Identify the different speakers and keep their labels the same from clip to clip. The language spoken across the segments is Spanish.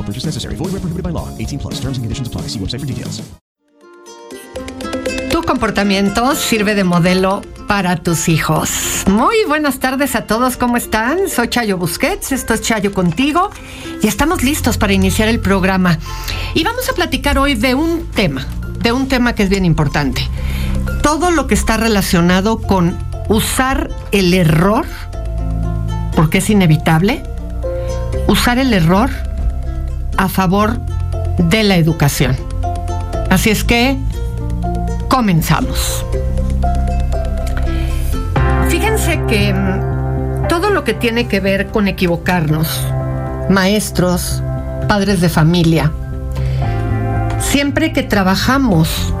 Speaker 1: No purchase necessary. Void where prohibited by law. 18 plus. Terms and conditions apply. See website for details.
Speaker 2: Tu comportamiento sirve de modelo para tus hijos. Muy buenas tardes a todos, ¿cómo están? Soy Chayo Busquets, esto es Chayo contigo y estamos listos para iniciar el programa. Y vamos a platicar hoy de un tema, de un tema que es bien importante. Todo lo que está relacionado con usar el error, porque es inevitable, usar el error a favor de la educación. Así es que comenzamos. Fíjense que mm, todo lo que tiene que ver con equivocarnos, maestros, padres de familia, siempre que trabajamos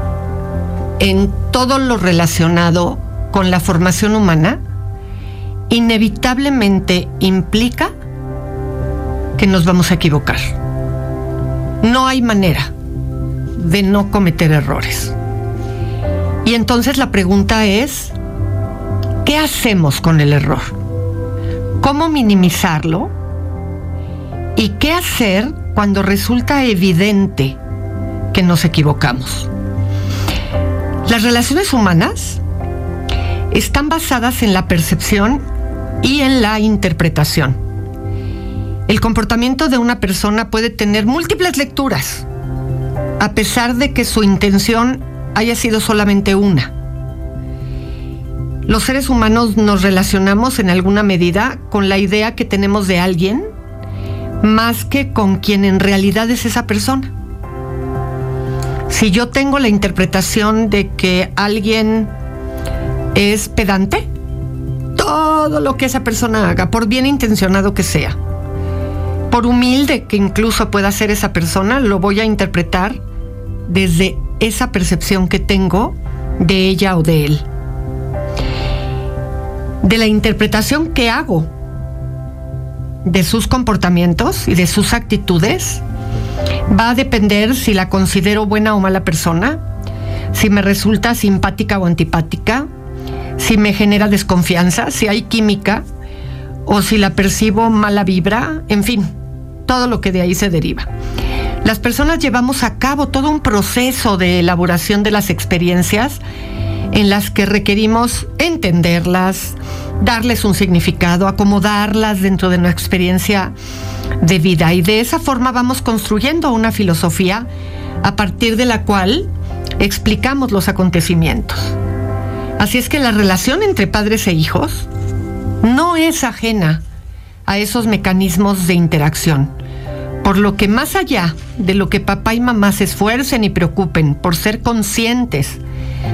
Speaker 2: en todo lo relacionado con la formación humana, inevitablemente implica que nos vamos a equivocar. No hay manera de no cometer errores. Y entonces la pregunta es, ¿qué hacemos con el error? ¿Cómo minimizarlo? ¿Y qué hacer cuando resulta evidente que nos equivocamos? Las relaciones humanas están basadas en la percepción y en la interpretación. El comportamiento de una persona puede tener múltiples lecturas, a pesar de que su intención haya sido solamente una. Los seres humanos nos relacionamos en alguna medida con la idea que tenemos de alguien más que con quien en realidad es esa persona. Si yo tengo la interpretación de que alguien es pedante, todo lo que esa persona haga, por bien intencionado que sea, por humilde que incluso pueda ser esa persona, lo voy a interpretar desde esa percepción que tengo de ella o de él. De la interpretación que hago de sus comportamientos y de sus actitudes, va a depender si la considero buena o mala persona, si me resulta simpática o antipática, si me genera desconfianza, si hay química o si la percibo mala vibra, en fin, todo lo que de ahí se deriva. Las personas llevamos a cabo todo un proceso de elaboración de las experiencias en las que requerimos entenderlas, darles un significado, acomodarlas dentro de nuestra experiencia de vida y de esa forma vamos construyendo una filosofía a partir de la cual explicamos los acontecimientos. Así es que la relación entre padres e hijos no es ajena a esos mecanismos de interacción. Por lo que más allá de lo que papá y mamá se esfuercen y preocupen por ser conscientes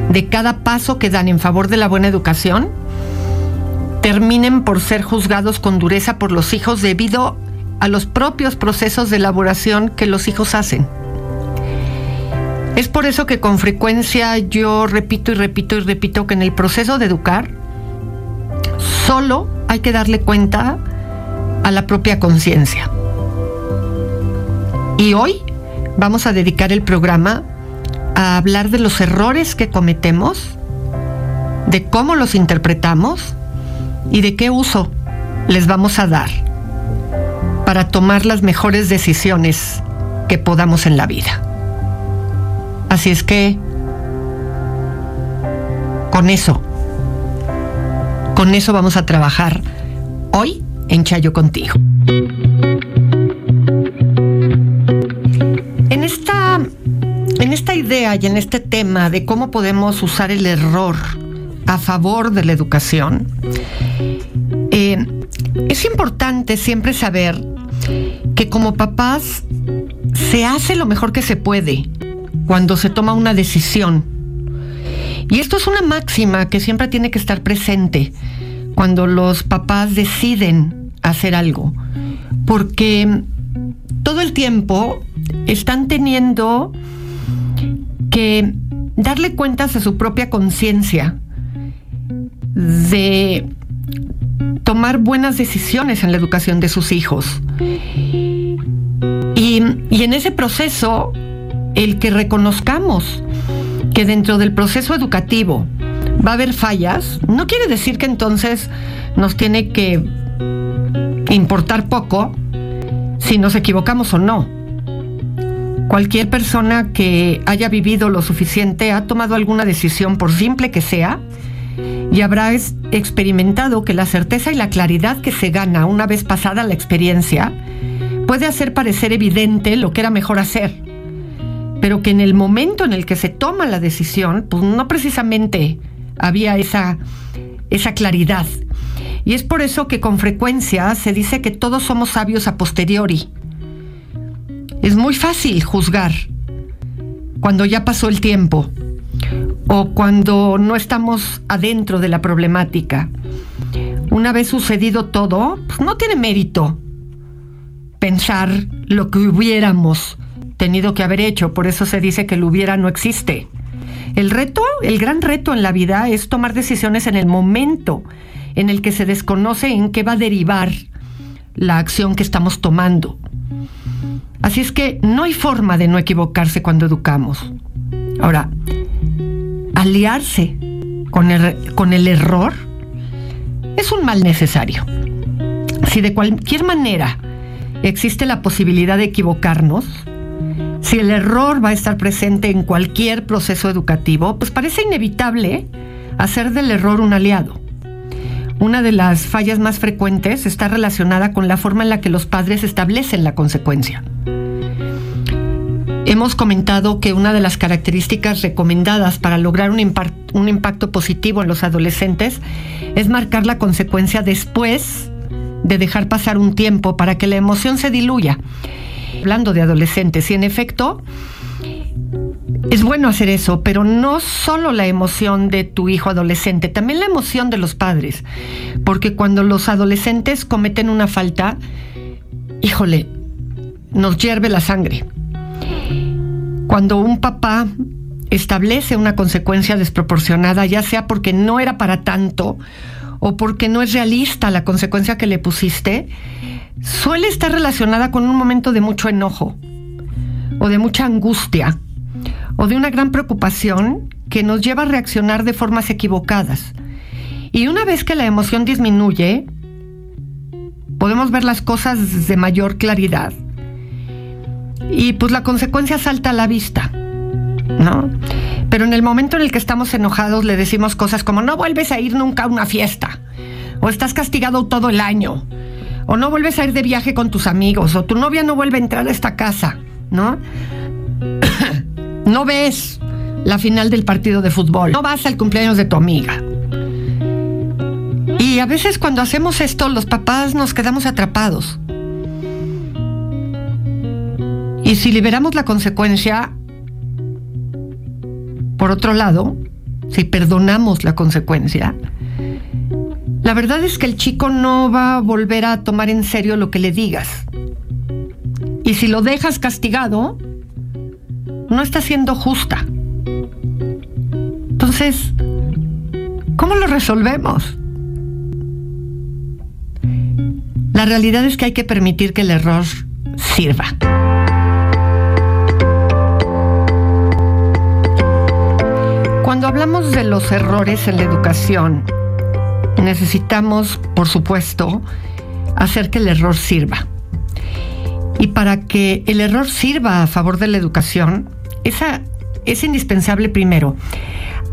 Speaker 2: de cada paso que dan en favor de la buena educación, terminen por ser juzgados con dureza por los hijos debido a los propios procesos de elaboración que los hijos hacen. Es por eso que con frecuencia yo repito y repito y repito que en el proceso de educar solo hay que darle cuenta a la propia conciencia. Y hoy vamos a dedicar el programa a hablar de los errores que cometemos, de cómo los interpretamos y de qué uso les vamos a dar para tomar las mejores decisiones que podamos en la vida. Así es que, con eso, con eso vamos a trabajar hoy en Chayo contigo. Idea y en este tema de cómo podemos usar el error a favor de la educación, eh, es importante siempre saber que como papás se hace lo mejor que se puede cuando se toma una decisión. Y esto es una máxima que siempre tiene que estar presente cuando los papás deciden hacer algo. Porque todo el tiempo están teniendo que darle cuentas a su propia conciencia de tomar buenas decisiones en la educación de sus hijos. Y, en ese proceso, el que reconozcamos que dentro del proceso educativo va a haber fallas, no quiere decir que entonces nos tiene que importar poco si nos equivocamos o no. Cualquier persona que haya vivido lo suficiente ha tomado alguna decisión, por simple que sea, y habrá experimentado que la certeza y la claridad que se gana una vez pasada la experiencia puede hacer parecer evidente lo que era mejor hacer, pero que en el momento en el que se toma la decisión, pues no precisamente había esa, esa claridad. Y es por eso que con frecuencia se dice que todos somos sabios a posteriori. Es muy fácil juzgar cuando ya pasó el tiempo o cuando no estamos adentro de la problemática. Una vez sucedido todo, pues no tiene mérito pensar lo que hubiéramos tenido que haber hecho, por eso se dice que lo hubiera no existe. El reto, el gran reto en la vida es tomar decisiones en el momento en el que se desconoce en qué va a derivar la acción que estamos tomando. Así es que no hay forma de no equivocarse cuando educamos. Ahora, aliarse con el, con el error es un mal necesario. Si de cualquier manera existe la posibilidad de equivocarnos, si el error va a estar presente en cualquier proceso educativo, pues parece inevitable hacer del error un aliado. Una de las fallas más frecuentes está relacionada con la forma en la que los padres establecen la consecuencia. Hemos comentado que una de las características recomendadas para lograr un, impacto positivo en los adolescentes es marcar la consecuencia después de dejar pasar un tiempo para que la emoción se diluya. Hablando de adolescentes, y en efecto, es bueno hacer eso, pero no solo la emoción de tu hijo adolescente, también la emoción de los padres. Porque cuando los adolescentes cometen una falta, híjole, nos hierve la sangre cuando un papá establece una consecuencia desproporcionada, ya sea porque no era para tanto o porque no es realista la consecuencia que le pusiste, suele estar relacionada con un momento de mucho enojo o de mucha angustia o de una gran preocupación que nos lleva a reaccionar de formas equivocadas. Y una vez que la emoción disminuye, podemos ver las cosas de mayor claridad y pues la consecuencia salta a la vista, ¿no? Pero en el momento en el que estamos enojados le decimos cosas como no vuelves a ir nunca a una fiesta, o estás castigado todo el año, o no vuelves a ir de viaje con tus amigos, o tu novia no vuelve a entrar a esta casa, ¿no? No ves la final del partido de fútbol, no vas al cumpleaños de tu amiga. Y a veces cuando hacemos esto los papás nos quedamos atrapados. Y si liberamos la consecuencia, por otro lado, si perdonamos la consecuencia, la verdad es que el chico no va a volver a tomar en serio lo que le digas. Y si lo dejas castigado, no está siendo justa. Entonces, ¿cómo lo resolvemos? La realidad es que hay que permitir que el error sirva. Cuando hablamos de los errores en la educación, necesitamos, por supuesto, hacer que el error sirva. Y para que el error sirva a favor de la educación, esa, es indispensable primero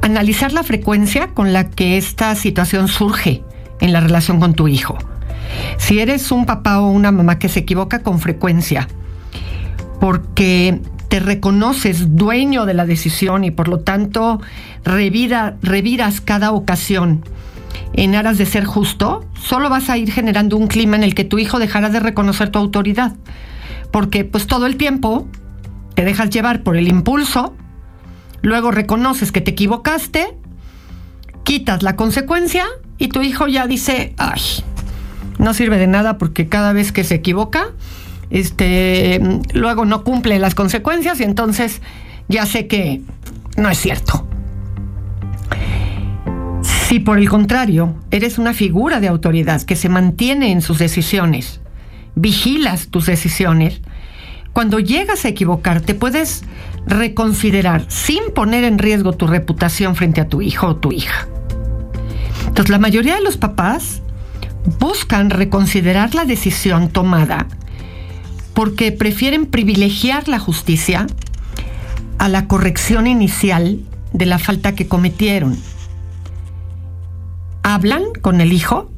Speaker 2: analizar la frecuencia con la que esta situación surge en la relación con tu hijo. Si eres un papá o una mamá que se equivoca con frecuencia, porque te reconoces dueño de la decisión y por lo tanto reviras cada ocasión en aras de ser justo, solo vas a ir generando un clima en el que tu hijo dejará de reconocer tu autoridad. Porque pues todo el tiempo te dejas llevar por el impulso, luego reconoces que te equivocaste, quitas la consecuencia y tu hijo ya dice, ay, no sirve de nada porque cada vez que se equivoca, este, luego no cumple las consecuencias y entonces ya sé que no es cierto. Si por el contrario eres una figura de autoridad que se mantiene en sus decisiones, vigilas tus decisiones, cuando llegas a equivocarte puedes reconsiderar sin poner en riesgo tu reputación frente a tu hijo o tu hija. Entonces la mayoría de los papás buscan reconsiderar la decisión tomada porque prefieren privilegiar la justicia a la corrección inicial de la falta que cometieron. Hablan con el hijo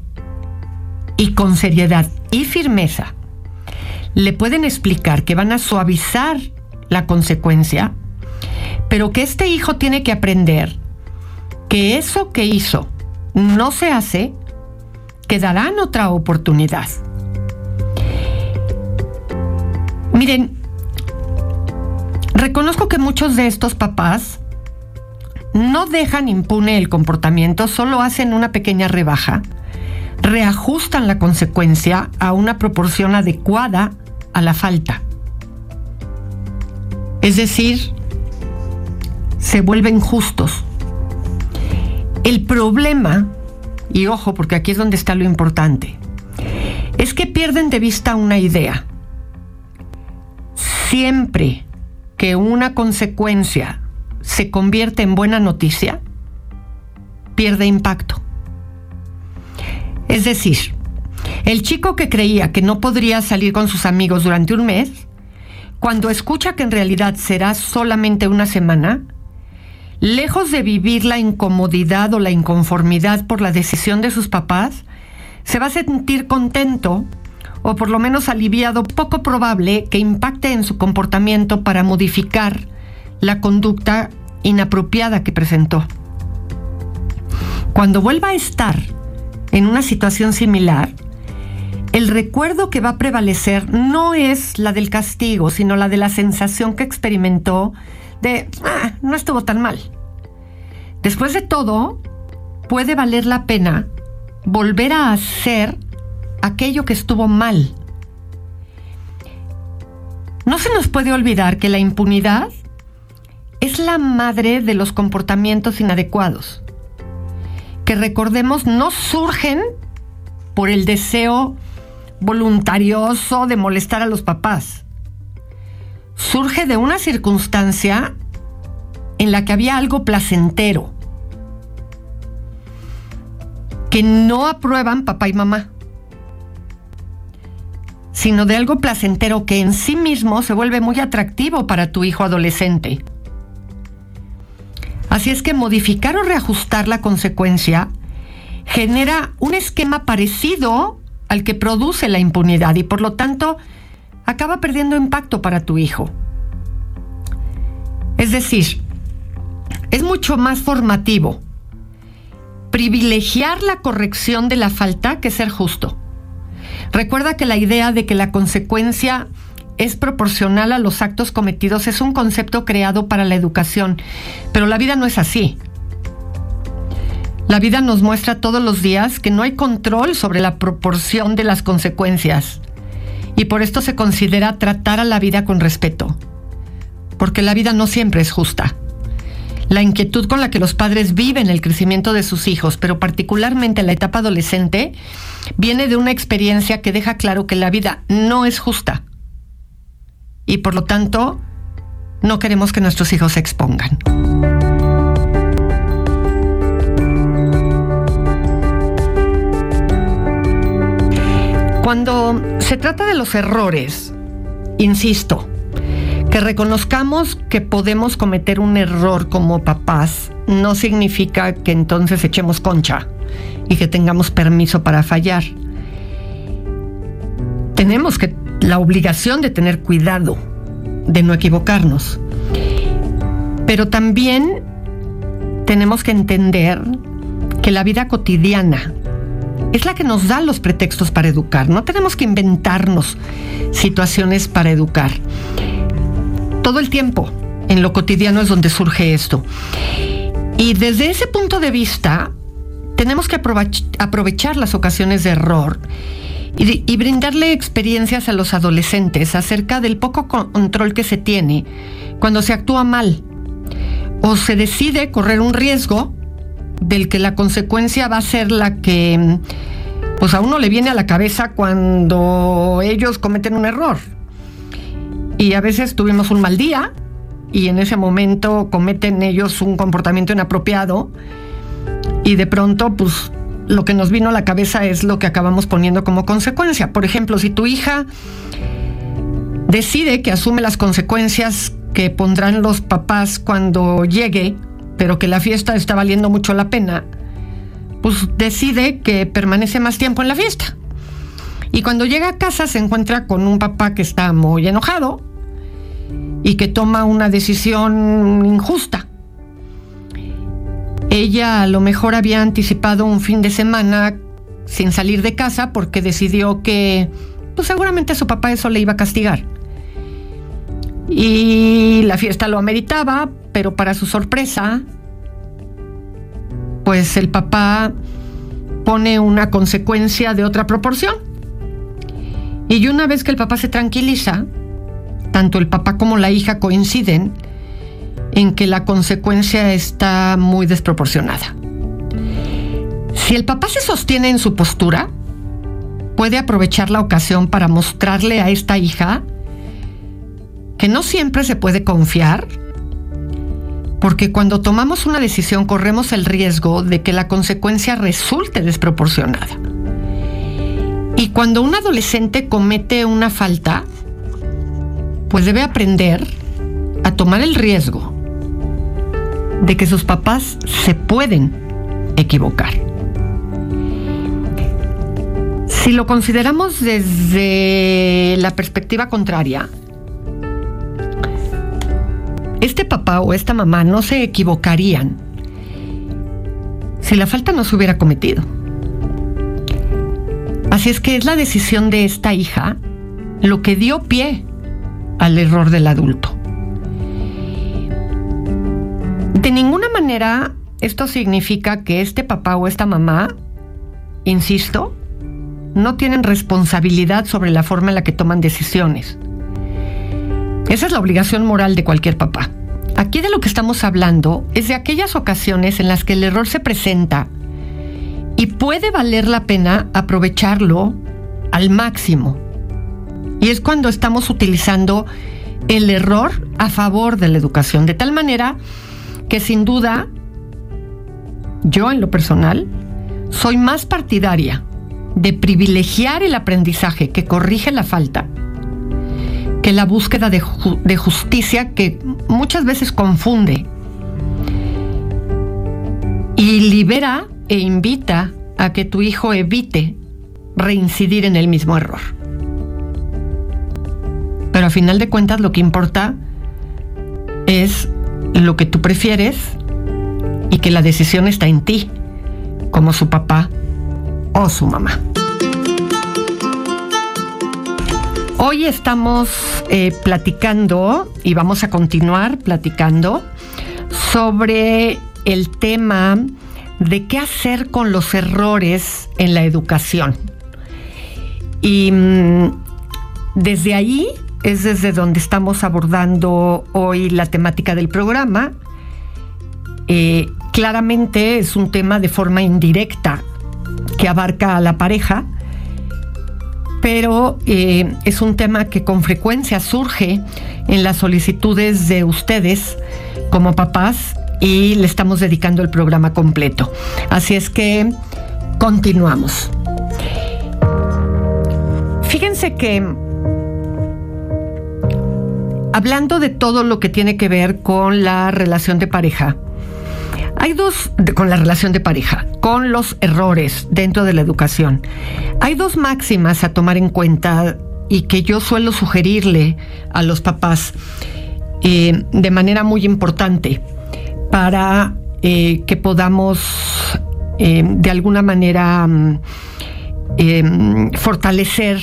Speaker 2: y con seriedad y firmeza le pueden explicar que van a suavizar la consecuencia, pero que este hijo tiene que aprender que eso que hizo no se hace, que darán otra oportunidad. Miren, reconozco que muchos de estos papás no dejan impune el comportamiento, solo hacen una pequeña rebaja, reajustan la consecuencia a una proporción adecuada a la falta. Es decir, se vuelven justos. El problema, y ojo porque aquí es donde está lo importante, es que pierden de vista una idea siempre que una consecuencia se convierte en buena noticia, pierde impacto. Es decir, el chico que creía que no podría salir con sus amigos durante un mes, cuando escucha que en realidad será solamente una semana, lejos de vivir la incomodidad o la inconformidad por la decisión de sus papás, se va a sentir contento o por lo menos aliviado, poco probable que impacte en su comportamiento para modificar la conducta inapropiada que presentó. Cuando vuelva a estar en una situación similar, el recuerdo que va a prevalecer no es la del castigo, sino la de la sensación que experimentó de, ah, no estuvo tan mal. Después de todo, puede valer la pena volver a hacer aquello que estuvo mal. No se nos puede olvidar que la impunidad es la madre de los comportamientos inadecuados, que recordemos no surgen por el deseo voluntarioso de molestar a los papás. Surge de una circunstancia en la que había algo placentero, que no aprueban papá y mamá sino de algo placentero que en sí mismo se vuelve muy atractivo para tu hijo adolescente. Así es que modificar o reajustar la consecuencia genera un esquema parecido al que produce la impunidad y por lo tanto acaba perdiendo impacto para tu hijo. Es decir, es mucho más formativo privilegiar la corrección de la falta que ser justo. Recuerda que la idea de que la consecuencia es proporcional a los actos cometidos es un concepto creado para la educación, pero la vida no es así. La vida nos muestra todos los días que no hay control sobre la proporción de las consecuencias y por esto se considera tratar a la vida con respeto, porque la vida no siempre es justa. La inquietud con la que los padres viven el crecimiento de sus hijos, pero particularmente en la etapa adolescente, viene de una experiencia que deja claro que la vida no es justa. Y por lo tanto, no queremos que nuestros hijos se expongan. Cuando se trata de los errores, insisto, que reconozcamos que podemos cometer un error como papás no significa que entonces echemos concha y que tengamos permiso para fallar. Tenemos que la obligación de tener cuidado, de no equivocarnos. Pero también tenemos que entender que la vida cotidiana es la que nos da los pretextos para educar. No tenemos que inventarnos situaciones para educar. Todo el tiempo, en lo cotidiano es donde surge esto. Y desde ese punto de vista, tenemos que aprovechar las ocasiones de error y, brindarle experiencias a los adolescentes acerca del poco control que se tiene cuando se actúa mal o se decide correr un riesgo del que la consecuencia va a ser la que pues a uno le viene a la cabeza cuando ellos cometen un error. Y a veces tuvimos un mal día y en ese momento cometen ellos un comportamiento inapropiado y de pronto pues lo que nos vino a la cabeza es lo que acabamos poniendo como consecuencia. Por ejemplo, si tu hija decide que asume las consecuencias que pondrán los papás cuando llegue, pero que la fiesta está valiendo mucho la pena, pues decide que permanece más tiempo en la fiesta. Y cuando llega a casa se encuentra con un papá que está muy enojado y que toma una decisión injusta. Ella a lo mejor había anticipado un fin de semana sin salir de casa porque decidió que pues seguramente su papá eso le iba a castigar. Y la fiesta lo ameritaba, pero para su sorpresa, pues el papá pone una consecuencia de otra proporción. Y una vez que el papá se tranquiliza, tanto el papá como la hija coinciden en que la consecuencia está muy desproporcionada. Si el papá se sostiene en su postura, puede aprovechar la ocasión para mostrarle a esta hija que no siempre se puede confiar, porque cuando tomamos una decisión corremos el riesgo de que la consecuencia resulte desproporcionada. Y cuando un adolescente comete una falta, pues debe aprender a tomar el riesgo de que sus papás se pueden equivocar. Si lo consideramos desde la perspectiva contraria, este papá o esta mamá no se equivocarían si la falta no se hubiera cometido. Así es que es la decisión de esta hija lo que dio pie al error del adulto. De ninguna manera esto significa que este papá o esta mamá, insisto, no tienen responsabilidad sobre la forma en la que toman decisiones. Esa es la obligación moral de cualquier papá. Aquí de lo que estamos hablando es de aquellas ocasiones en las que el error se presenta y puede valer la pena aprovecharlo al máximo. Y es cuando estamos utilizando el error a favor de la educación, de tal manera que sin duda, yo en lo personal, soy más partidaria de privilegiar el aprendizaje que corrige la falta que la búsqueda de, justicia que muchas veces confunde y libera e invita a que tu hijo evite reincidir en el mismo error. Pero a final de cuentas lo que importa es lo que tú prefieres y que la decisión está en ti, como su papá o su mamá. Hoy estamos eh, platicando y vamos a continuar platicando sobre el tema de qué hacer con los errores en la educación. Y mm, desde ahí es desde donde estamos abordando hoy la temática del programa. Eh, claramente es un tema de forma indirecta que abarca a la pareja, pero eh, es un tema que con frecuencia surge en las solicitudes de ustedes como papás y le estamos dedicando el programa completo. Así es que continuamos. fíjense que hablando de todo lo que tiene que ver con la relación de pareja, hay dos, con la relación de pareja, con los errores dentro de la educación. Hay dos máximas a tomar en cuenta y que yo suelo sugerirle a los papás eh, de manera muy importante para eh, que podamos eh, de alguna manera mm, fortalecer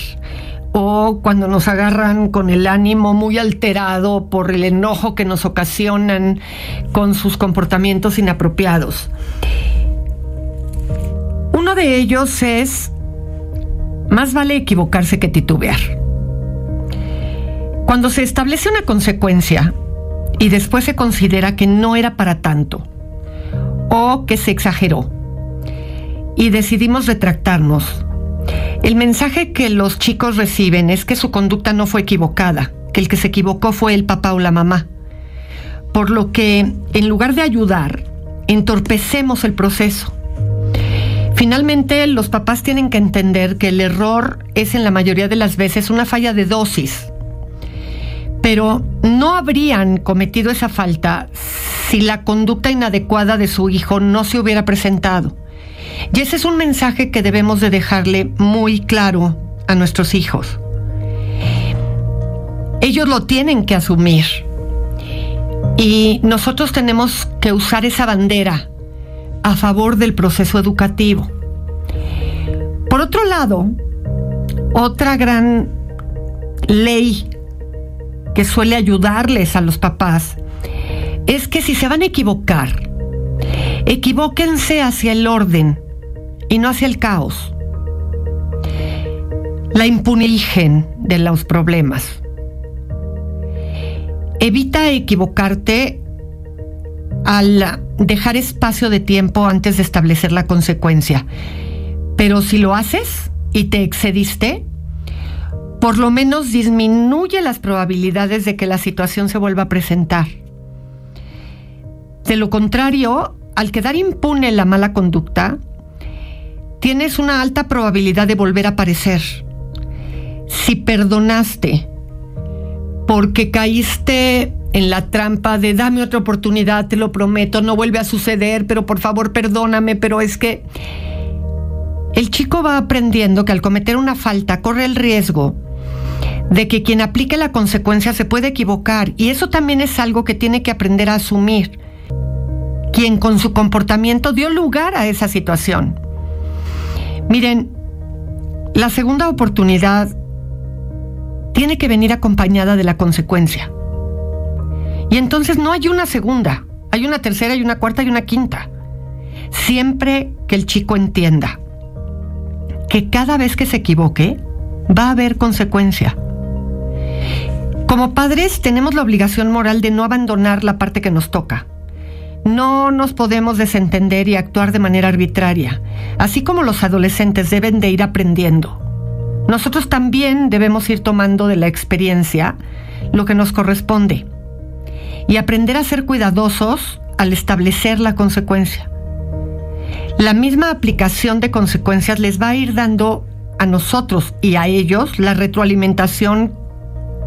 Speaker 2: o cuando nos agarran con el ánimo muy alterado por el enojo que nos ocasionan con sus comportamientos inapropiados. Uno de ellos es, más vale equivocarse que titubear. Cuando se establece una consecuencia y después se considera que no era para tanto o que se exageró y decidimos retractarnos, el mensaje que los chicos reciben es que su conducta no fue equivocada, que el que se equivocó fue el papá o la mamá. Por lo que, en lugar de ayudar, entorpecemos el proceso. Finalmente, los papás tienen que entender que el error es en la mayoría de las veces una falla de dosis. Pero no habrían cometido esa falta si la conducta inadecuada de su hijo no se hubiera presentado. Y ese es un mensaje que debemos de dejarle muy claro a nuestros hijos. Ellos lo tienen que asumir. Y nosotros tenemos que usar esa bandera a favor del proceso educativo. Por otro lado, otra gran ley que suele ayudarles a los papás es que si se van a equivocar, equivóquense hacia el orden y no hacia el caos. La impunigen de los problemas. Evita equivocarte al dejar espacio de tiempo antes de establecer la consecuencia. Pero si lo haces y te excediste, por lo menos disminuye las probabilidades de que la situación se vuelva a presentar. De lo contrario, al quedar impune la mala conducta, tienes una alta probabilidad de volver a aparecer. Si perdonaste porque caíste en la trampa de dame otra oportunidad, te lo prometo, no vuelve a suceder, pero por favor perdóname, pero es que el chico va aprendiendo que al cometer una falta corre el riesgo de que quien aplique la consecuencia se puede equivocar y eso también es algo que tiene que aprender a asumir. Quien con su comportamiento dio lugar a esa situación. Miren, la segunda oportunidad tiene que venir acompañada de la consecuencia. Y entonces no hay una segunda, hay una tercera y una cuarta y una quinta. Siempre que el chico entienda que cada vez que se equivoque va a haber consecuencia. Como padres tenemos la obligación moral de no abandonar la parte que nos toca no nos podemos desentender y actuar de manera arbitraria, así como los adolescentes deben de ir aprendiendo. Nosotros también debemos ir tomando de la experiencia lo que nos corresponde y aprender a ser cuidadosos al establecer la consecuencia. La misma aplicación de consecuencias les va a ir dando a nosotros y a ellos la retroalimentación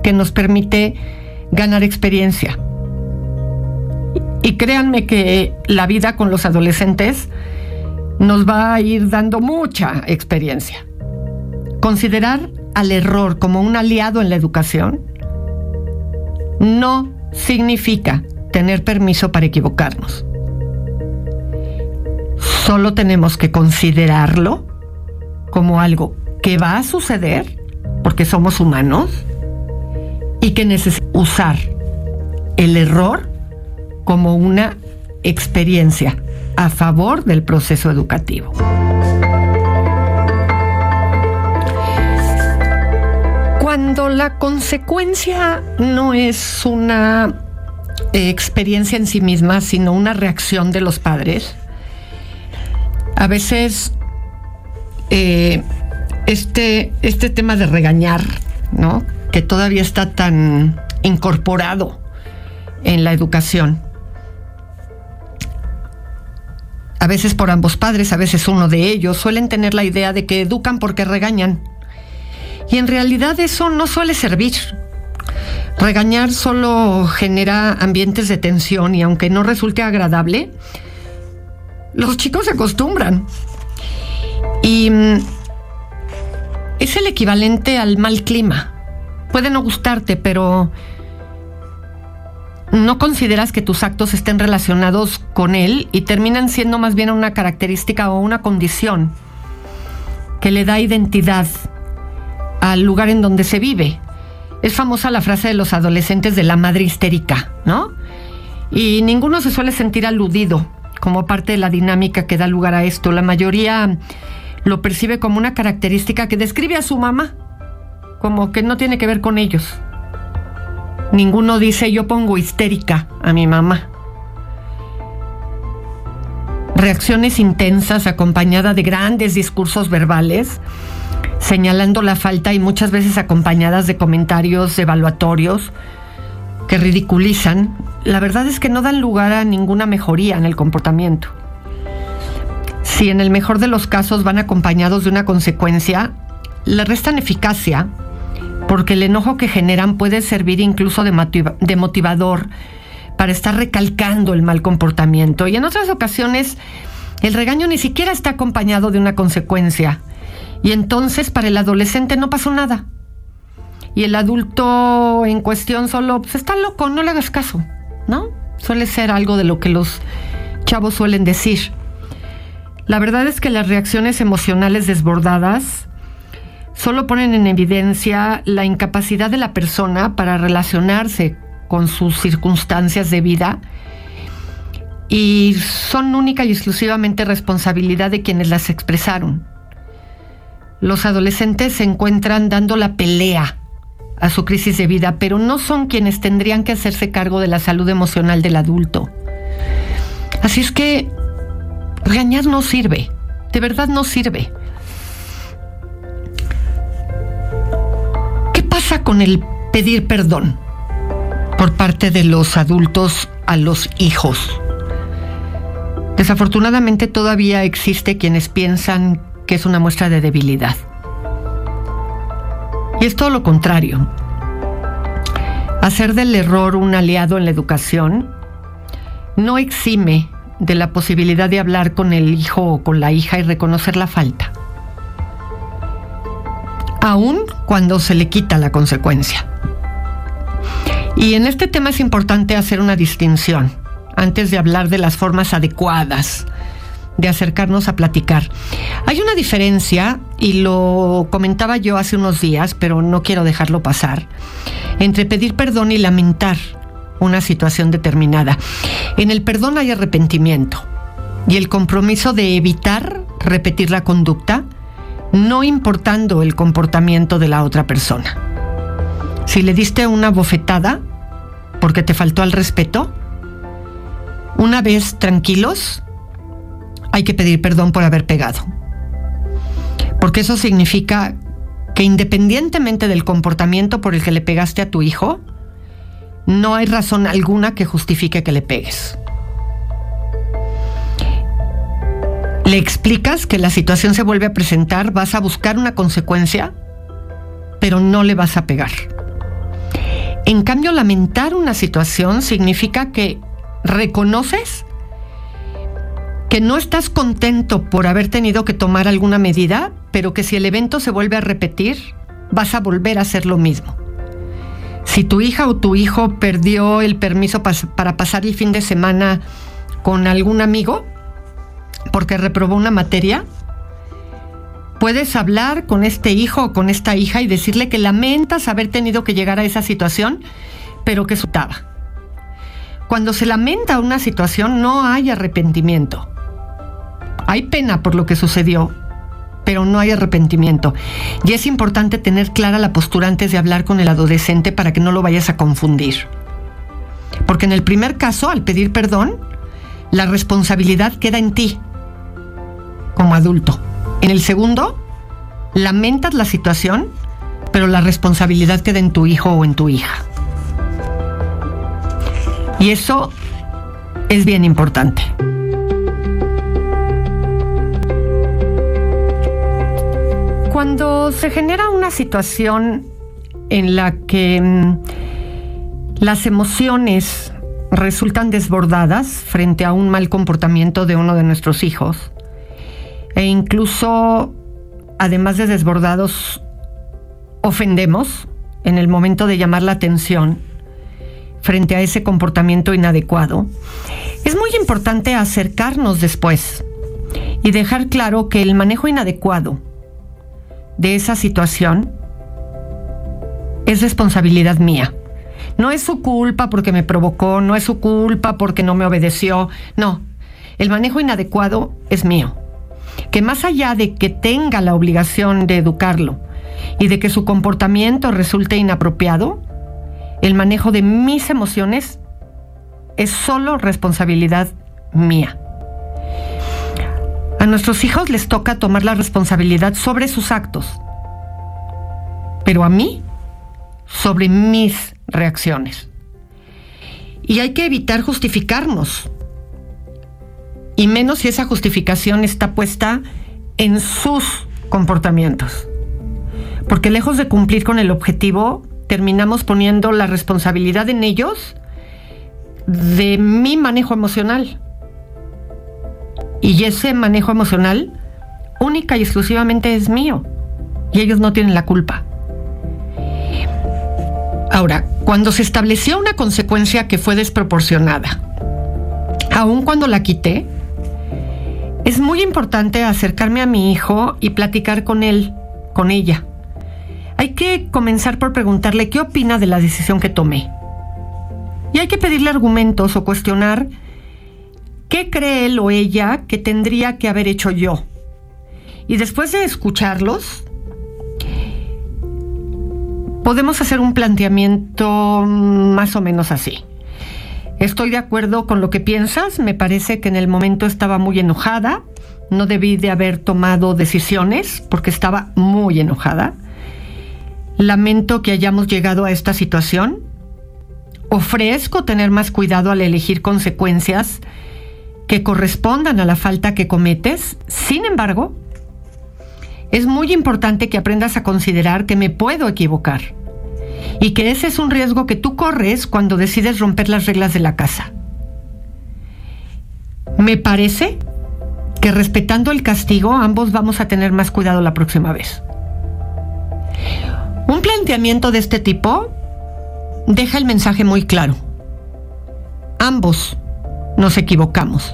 Speaker 2: que nos permite ganar experiencia. Y créanme que la vida con los adolescentes nos va a ir dando mucha experiencia. Considerar al error como un aliado en la educación no significa tener permiso para equivocarnos. Solo tenemos que considerarlo como algo que va a suceder porque somos humanos y que necesitamos usar el error como una experiencia a favor del proceso educativo. Cuando la consecuencia no es una eh, experiencia en sí misma, sino una reacción de los padres, a veces eh, este, este tema de regañar, ¿no? que todavía está tan incorporado en la educación, a veces por ambos padres, a veces uno de ellos, suelen tener la idea de que educan porque regañan. Y en realidad eso no suele servir. Regañar solo genera ambientes de tensión y aunque no resulte agradable, los chicos se acostumbran. Y mm, es el equivalente al mal clima. Puede no gustarte, pero no consideras que tus actos estén relacionados con él y terminan siendo más bien una característica o una condición que le da identidad al lugar en donde se vive. Es famosa la frase de los adolescentes de la madre histérica, ¿no? Y ninguno se suele sentir aludido como parte de la dinámica que da lugar a esto. La mayoría lo percibe como una característica que describe a su mamá, como que no tiene que ver con ellos. Ninguno dice yo pongo histérica a mi mamá. Reacciones intensas acompañadas de grandes discursos verbales, señalando la falta y muchas veces acompañadas de comentarios evaluatorios que ridiculizan, la verdad es que no dan lugar a ninguna mejoría en el comportamiento. Si en el mejor de los casos van acompañados de una consecuencia, le restan eficacia porque el enojo que generan puede servir incluso de, motivador para estar recalcando el mal comportamiento. Y en otras ocasiones, el regaño ni siquiera está acompañado de una consecuencia. Y entonces para el adolescente no pasó nada. Y el adulto en cuestión solo, pues está loco, no le hagas caso, ¿no? Suele ser algo de lo que los chavos suelen decir. La verdad es que las reacciones emocionales desbordadas solo ponen en evidencia la incapacidad de la persona para relacionarse con sus circunstancias de vida y son única y exclusivamente responsabilidad de quienes las expresaron. Los adolescentes se encuentran dando la pelea a su crisis de vida, pero no son quienes tendrían que hacerse cargo de la salud emocional del adulto. Así es que regañar no sirve, de verdad no sirve. Con el pedir perdón por parte de los adultos a los hijos? Desafortunadamente todavía existe quienes piensan que es una muestra de debilidad. Y es todo lo contrario. Hacer del error un aliado en la educación no exime de la posibilidad de hablar con el hijo o con la hija y reconocer la falta aún cuando se le quita la consecuencia. Y en este tema es importante hacer una distinción antes de hablar de las formas adecuadas de acercarnos a platicar. Hay una diferencia, y lo comentaba yo hace unos días, pero no quiero dejarlo pasar, entre pedir perdón y lamentar una situación determinada. En el perdón hay arrepentimiento y el compromiso de evitar repetir la conducta no importando el comportamiento de la otra persona. Si le diste una bofetada porque te faltó al respeto, una vez tranquilos, hay que pedir perdón por haber pegado. Porque eso significa que independientemente del comportamiento por el que le pegaste a tu hijo, no hay razón alguna que justifique que le pegues. Le explicas que la situación se vuelve a presentar, vas a buscar una consecuencia, pero no le vas a pegar. En cambio, lamentar una situación significa que reconoces que no estás contento por haber tenido que tomar alguna medida, pero que si el evento se vuelve a repetir, vas a volver a hacer lo mismo. Si tu hija o tu hijo perdió el permiso para pasar el fin de semana con algún amigo, porque reprobó una materia, puedes hablar con este hijo o con esta hija y decirle que lamentas haber tenido que llegar a esa situación, pero que sutaba. Cuando se lamenta una situación no hay arrepentimiento. Hay pena por lo que sucedió, pero no hay arrepentimiento. Y es importante tener clara la postura antes de hablar con el adolescente para que no lo vayas a confundir. Porque en el primer caso, al pedir perdón, la responsabilidad queda en ti como adulto. En el segundo, lamentas la situación, pero la responsabilidad queda en tu hijo o en tu hija. Y eso es bien importante. Cuando se genera una situación en la que mm, las emociones resultan desbordadas frente a un mal comportamiento de uno de nuestros hijos e incluso, además de desbordados, ofendemos en el momento de llamar la atención frente a ese comportamiento inadecuado, es muy importante acercarnos después y dejar claro que el manejo inadecuado de esa situación es responsabilidad mía. No es su culpa porque me provocó, no es su culpa porque no me obedeció, no. El manejo inadecuado es mío. Que más allá de que tenga la obligación de educarlo y de que su comportamiento resulte inapropiado, el manejo de mis emociones es solo responsabilidad mía. A nuestros hijos les toca tomar la responsabilidad sobre sus actos, pero a mí sobre mis reacciones. Y hay que evitar justificarnos, y menos si esa justificación está puesta en sus comportamientos. Porque lejos de cumplir con el objetivo, terminamos poniendo la responsabilidad en ellos de mi manejo emocional. Y ese manejo emocional única y exclusivamente es mío. Y ellos no tienen la culpa. Ahora, cuando se estableció una consecuencia que fue desproporcionada, aun cuando la quité, es muy importante acercarme a mi hijo y platicar con él, con ella. Hay que comenzar por preguntarle qué opina de la decisión que tomé. Y hay que pedirle argumentos o cuestionar qué cree él o ella que tendría que haber hecho yo. Y después de escucharlos, podemos hacer un planteamiento más o menos así. Estoy de acuerdo con lo que piensas, me parece que en el momento estaba muy enojada, no debí de haber tomado decisiones porque estaba muy enojada. Lamento que hayamos llegado a esta situación. Ofrezco tener más cuidado al elegir consecuencias que correspondan a la falta que cometes. Sin embargo, es muy importante que aprendas a considerar que me puedo equivocar y que ese es un riesgo que tú corres cuando decides romper las reglas de la casa. Me parece que respetando el castigo ambos vamos a tener más cuidado la próxima vez. Un planteamiento de este tipo deja el mensaje muy claro. Ambos nos equivocamos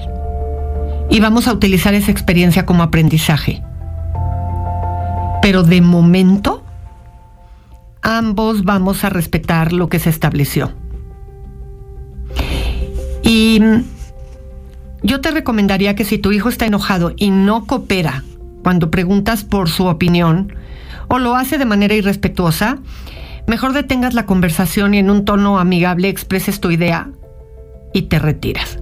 Speaker 2: y vamos a utilizar esa experiencia como aprendizaje. Pero de momento, ambos vamos a respetar lo que se estableció. Y yo te recomendaría que si tu hijo está enojado y no coopera cuando preguntas por su opinión o lo hace de manera irrespetuosa, mejor detengas la conversación y en un tono amigable expreses tu idea y te retiras.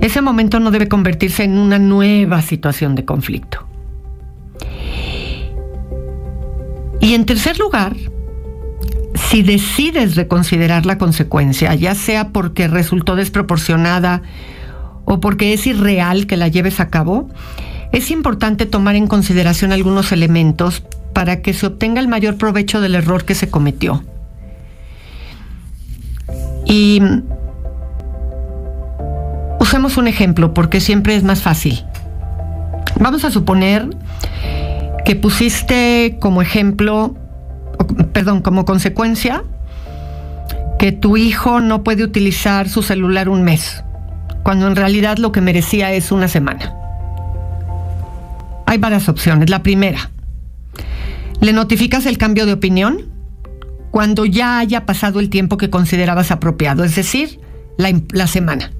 Speaker 2: Ese momento no debe convertirse en una nueva situación de conflicto. Y en tercer lugar, si decides reconsiderar la consecuencia, ya sea porque resultó desproporcionada o porque es irreal que la lleves a cabo, es importante tomar en consideración algunos elementos para que se obtenga el mayor provecho del error que se cometió. Y usemos un ejemplo porque siempre es más fácil. Vamos a suponer que pusiste como ejemplo, perdón, como consecuencia, que tu hijo no puede utilizar su celular un mes, cuando en realidad lo que merecía es una semana. Hay varias opciones. La primera, le notificas el cambio de opinión cuando ya haya pasado el tiempo que considerabas apropiado, es decir, la, semana.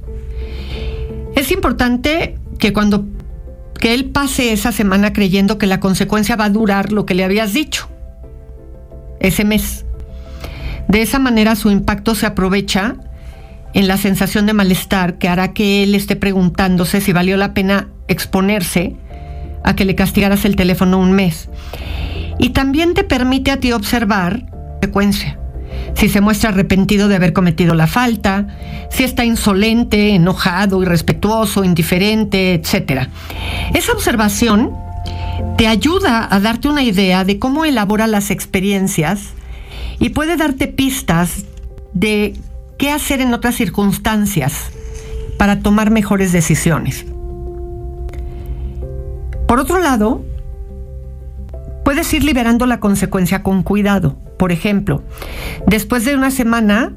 Speaker 2: Es importante que cuando que él pase esa semana creyendo que la consecuencia va a durar lo que le habías dicho ese mes. De esa manera su impacto se aprovecha en la sensación de malestar que hará que él esté preguntándose si valió la pena exponerse a que le castigaras el teléfono un mes. Y también te permite a ti observar secuencia si se muestra arrepentido de haber cometido la falta, si está insolente, enojado, irrespetuoso, indiferente, etc. Esa observación te ayuda a darte una idea de cómo elabora las experiencias y puede darte pistas de qué hacer en otras circunstancias para tomar mejores decisiones. Por otro lado, puedes ir liberando la consecuencia con cuidado. Por ejemplo, después de una semana,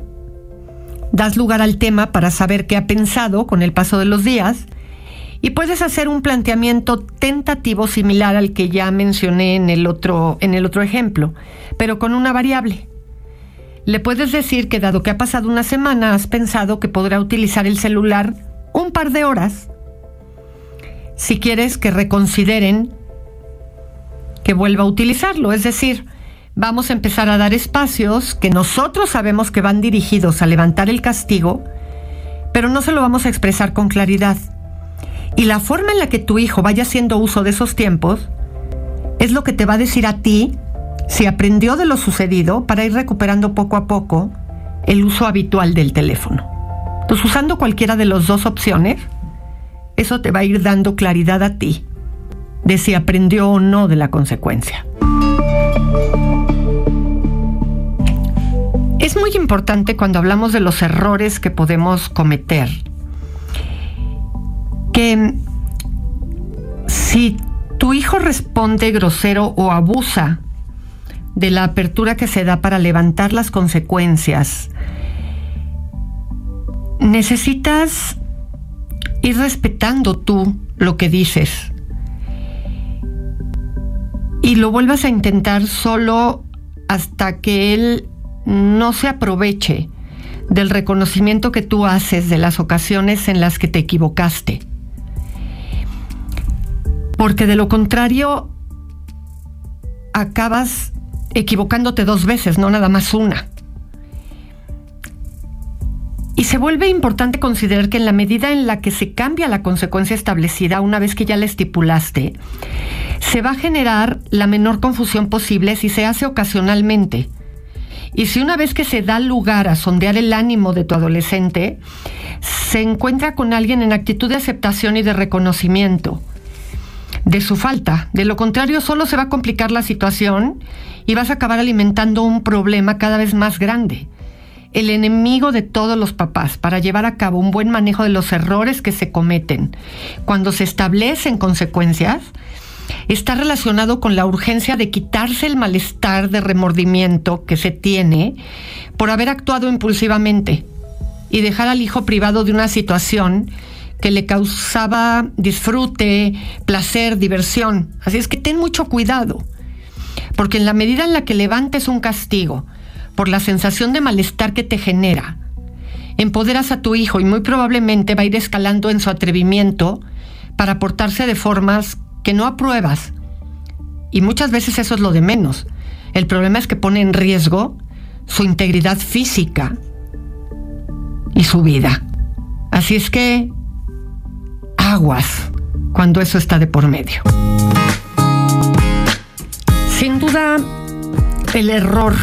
Speaker 2: das lugar al tema para saber qué ha pensado con el paso de los días y puedes hacer un planteamiento tentativo similar al que ya mencioné en el otro, en el otro ejemplo, pero con una variable. Le puedes decir que dado que ha pasado una semana has pensado que podrá utilizar el celular un par de horas. Si quieres que reconsideren que vuelva a utilizarlo, es decir, vamos a empezar a dar espacios que nosotros sabemos que van dirigidos a levantar el castigo, pero no se lo vamos a expresar con claridad. Y la forma en la que tu hijo vaya haciendo uso de esos tiempos es lo que te va a decir a ti si aprendió de lo sucedido para ir recuperando poco a poco el uso habitual del teléfono. Pues usando cualquiera de las dos opciones, eso te va a ir dando claridad a ti de si aprendió o no de la consecuencia. Es muy importante cuando hablamos de los errores que podemos cometer, que si tu hijo responde grosero o abusa de la apertura que se da para levantar las consecuencias, necesitas ir respetando tú lo que dices y lo vuelvas a intentar solo hasta que él no se aproveche del reconocimiento que tú haces de las ocasiones en las que te equivocaste. Porque de lo contrario, acabas equivocándote dos veces, no nada más una. Y se vuelve importante considerar que en la medida en la que se cambia la consecuencia establecida una vez que ya la estipulaste, se va a generar la menor confusión posible si se hace ocasionalmente. Y si una vez que se da lugar a sondear el ánimo de tu adolescente, se encuentra con alguien en actitud de aceptación y de reconocimiento de su falta. De lo contrario, solo se va a complicar la situación y vas a acabar alimentando un problema cada vez más grande. El enemigo de todos los papás para llevar a cabo un buen manejo de los errores que se cometen cuando se establecen consecuencias está relacionado con la urgencia de quitarse el malestar de remordimiento que se tiene por haber actuado impulsivamente y dejar al hijo privado de una situación que le causaba disfrute, placer, diversión. Así es que ten mucho cuidado, porque en la medida en la que levantes un castigo por la sensación de malestar que te genera, empoderas a tu hijo y muy probablemente va a ir escalando en su atrevimiento para portarse de formas que no apruebas. Y muchas veces eso es lo de menos. El problema es que pone en riesgo su integridad física y su vida. Así es que aguas cuando eso está de por medio. Sin duda, el error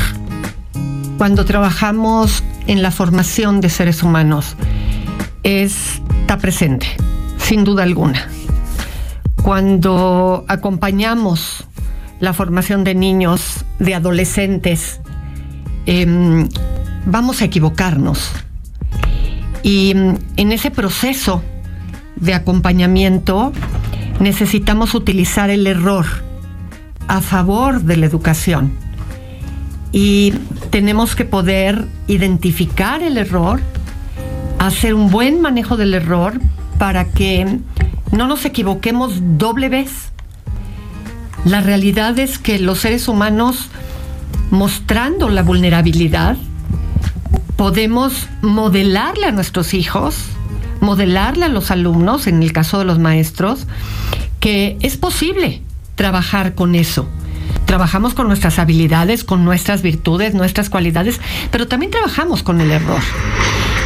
Speaker 2: cuando trabajamos en la formación de seres humanos está presente, sin duda alguna cuando acompañamos la formación de niños, de adolescentes, em, vamos a equivocarnos. Y em, en ese proceso de acompañamiento necesitamos utilizar el error a favor de la educación. Y tenemos que poder identificar el error, hacer un buen manejo del error para que no nos equivoquemos doble vez. La realidad es que los seres humanos, mostrando la vulnerabilidad, podemos modelarle a nuestros hijos, modelarle a los alumnos, en el caso de los maestros, que es posible trabajar con eso. Trabajamos con nuestras habilidades, con nuestras virtudes, nuestras cualidades, pero también trabajamos con el error.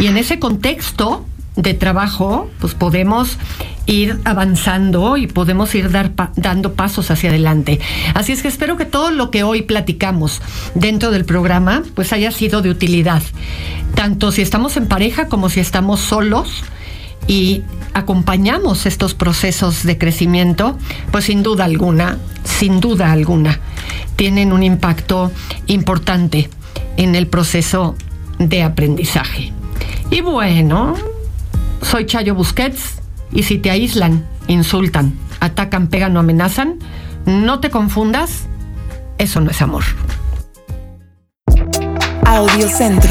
Speaker 2: Y en ese contexto de trabajo, pues podemos ir avanzando y podemos ir dar dando pasos hacia adelante. Así es que espero que todo lo que hoy platicamos dentro del programa pues haya sido de utilidad, tanto si estamos en pareja como si estamos solos y acompañamos estos procesos de crecimiento, pues sin duda alguna, sin duda alguna, tienen un impacto importante en el proceso de aprendizaje. Y bueno, soy Chayo Busquets y si te aíslan, insultan, atacan, pegan o amenazan, no te confundas, eso no es amor.
Speaker 3: Audio Centro.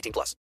Speaker 4: 18 plus.